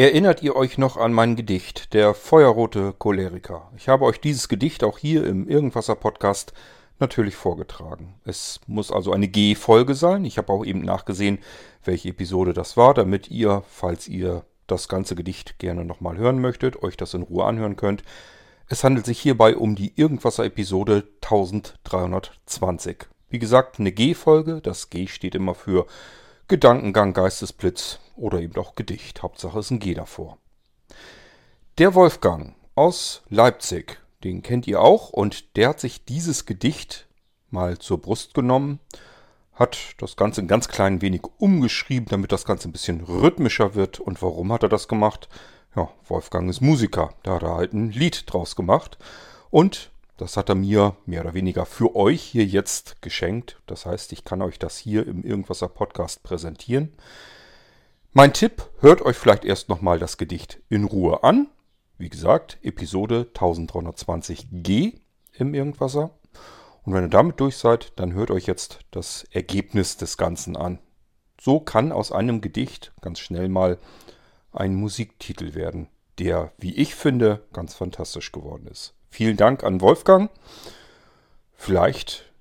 Erinnert ihr euch noch an mein Gedicht, der feuerrote Choleriker? Ich habe euch dieses Gedicht auch hier im Irgendwasser Podcast natürlich vorgetragen. Es muss also eine G-Folge sein. Ich habe auch eben nachgesehen, welche Episode das war, damit ihr, falls ihr das ganze Gedicht gerne nochmal hören möchtet, euch das in Ruhe anhören könnt. Es handelt sich hierbei um die Irgendwasser-Episode 1320. Wie gesagt, eine G-Folge. Das G steht immer für Gedankengang, Geistesblitz oder eben auch Gedicht. Hauptsache ist ein G davor. Der Wolfgang aus Leipzig, den kennt ihr auch und der hat sich dieses Gedicht mal zur Brust genommen, hat das Ganze ein ganz klein wenig umgeschrieben, damit das Ganze ein bisschen rhythmischer wird. Und warum hat er das gemacht? Ja, Wolfgang ist Musiker, da hat er halt ein Lied draus gemacht. Und das hat er mir mehr oder weniger für euch hier jetzt geschenkt. Das heißt, ich kann euch das hier im Irgendwasser Podcast präsentieren. Mein Tipp, hört euch vielleicht erst nochmal das Gedicht in Ruhe an. Wie gesagt, Episode 1320g im Irgendwasser. Und wenn ihr damit durch seid, dann hört euch jetzt das Ergebnis des Ganzen an. So kann aus einem Gedicht ganz schnell mal ein Musiktitel werden, der, wie ich finde, ganz fantastisch geworden ist. Vielen Dank an Wolfgang. Vielleicht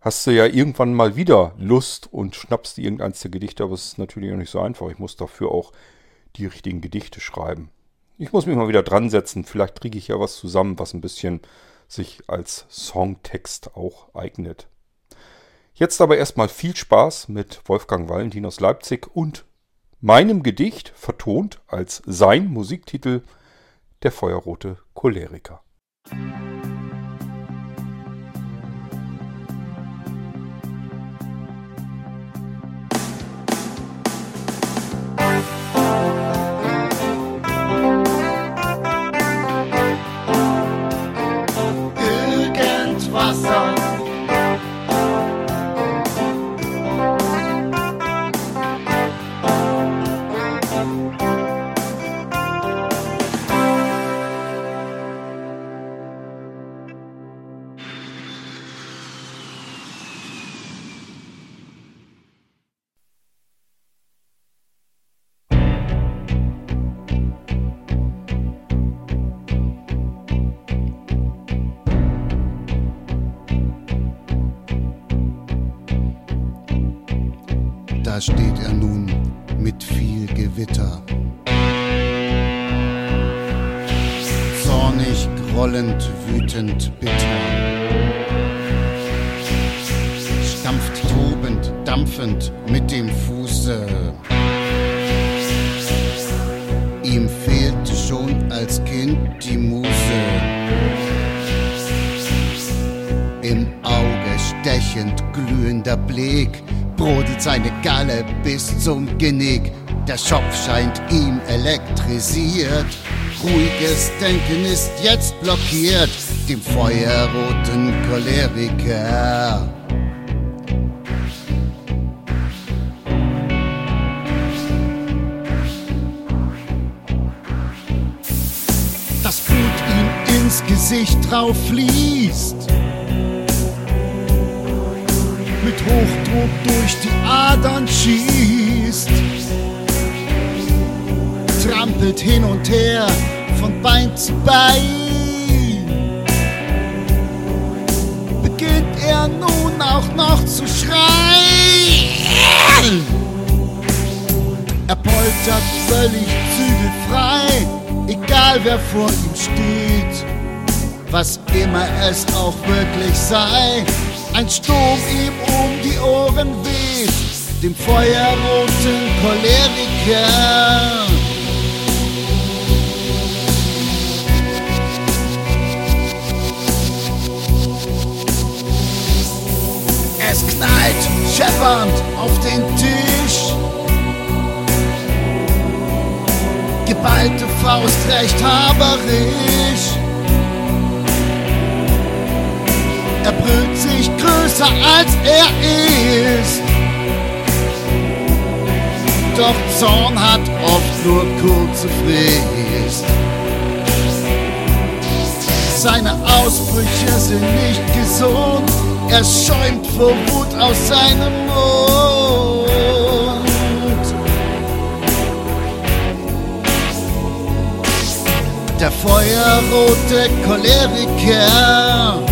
hast du ja irgendwann mal wieder Lust und schnappst dir irgendeins der Gedichte, aber es ist natürlich auch nicht so einfach. Ich muss dafür auch die richtigen Gedichte schreiben. Ich muss mich mal wieder dran setzen. Vielleicht kriege ich ja was zusammen, was ein bisschen sich als Songtext auch eignet. Jetzt aber erstmal viel Spaß mit Wolfgang Valentin aus Leipzig und meinem Gedicht vertont als sein Musiktitel Der feuerrote Choleriker. Da steht er nun mit viel Gewitter. Zornig, grollend, wütend, bitter. Stampft tobend, dampfend mit dem Fuße. Ihm fehlte schon als Kind die Muse. Im Auge stechend glühender Blick brodelt seine Galle bis zum Genick. Der Schopf scheint ihm elektrisiert. Ruhiges Denken ist jetzt blockiert, dem feuerroten Choleriker. Das Blut ihm ins Gesicht drauf fließt mit Hochdruck durch die Adern schießt. Trampelt hin und her von Bein zu Bein. Beginnt er nun auch noch zu schreien. Er poltert völlig zügelfrei, egal wer vor ihm steht. Was immer es auch wirklich sei, ein Sturm ihm um die Ohren weht, dem feuerroten Choleriker. Es knallt scheppernd auf den Tisch. Geballte Faust recht haberisch. Er brüllt sich größer als er ist. Doch Zorn hat oft nur kurze Frist. Seine Ausbrüche sind nicht gesund. Er schäumt vor Wut aus seinem Mund. Der feuerrote Choleriker.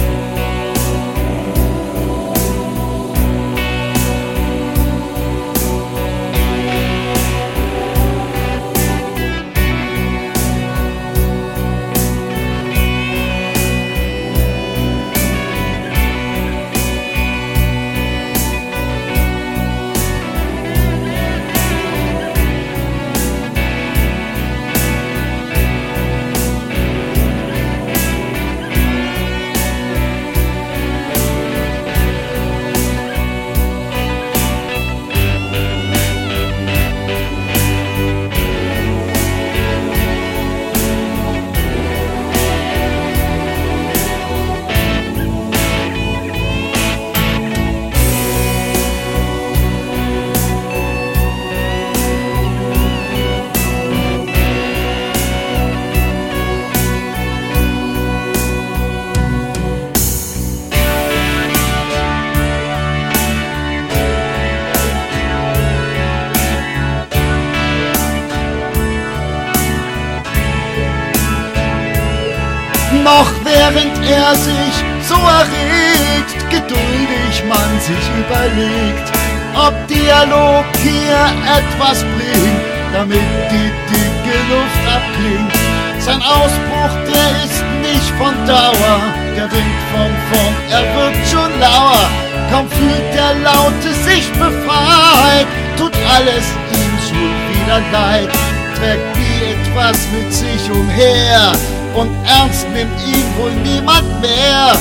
Noch während er sich so erregt, geduldig man sich überlegt, ob Dialog hier etwas bringt, damit die dicke Luft abklingt. Sein Ausbruch, der ist nicht von Dauer, der winkt von vorn, er wird schon lauer. Kaum fühlt der Laute sich befreit, tut alles ihm schon wieder leid, trägt wie etwas mit sich umher und ernst nimmt ihn wohl niemand mehr.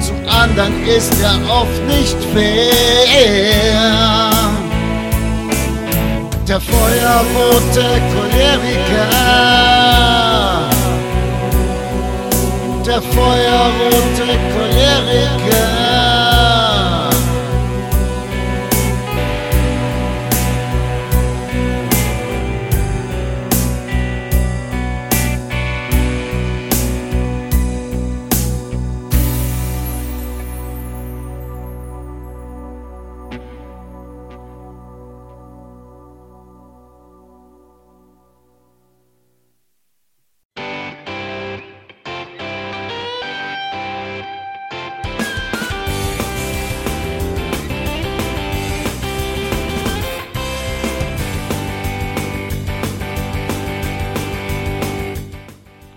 Zu anderen ist er oft nicht fair. Der feuerrote Choleriker. Der feuerrote Choleriker.